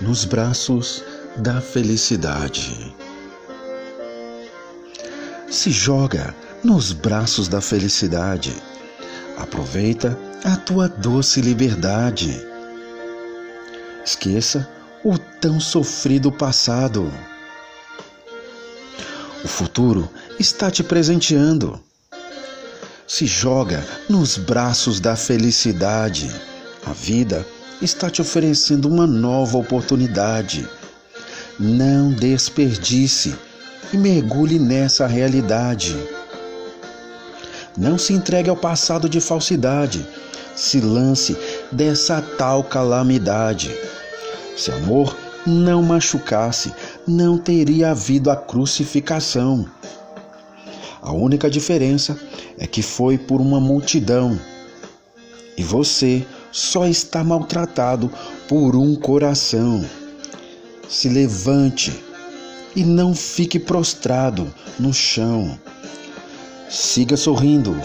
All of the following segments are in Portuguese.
nos braços da felicidade. Se joga nos braços da felicidade. Aproveita a tua doce liberdade. Esqueça o tão sofrido passado. O futuro está te presenteando. Se joga nos braços da felicidade. A vida está te oferecendo uma nova oportunidade. Não desperdice e mergulhe nessa realidade. Não se entregue ao passado de falsidade. Se lance dessa tal calamidade. Se amor não machucasse, não teria havido a crucificação. A única diferença é que foi por uma multidão e você só está maltratado por um coração. Se levante e não fique prostrado no chão. Siga sorrindo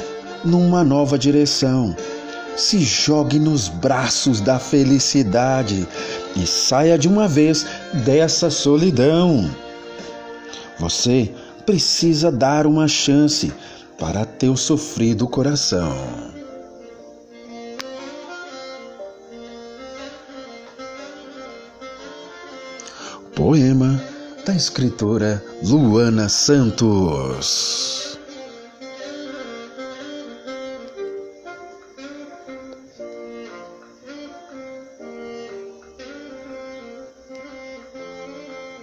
numa nova direção. Se jogue nos braços da felicidade e saia de uma vez dessa solidão. Você precisa dar uma chance para teu sofrido coração. Poema da escritora Luana Santos.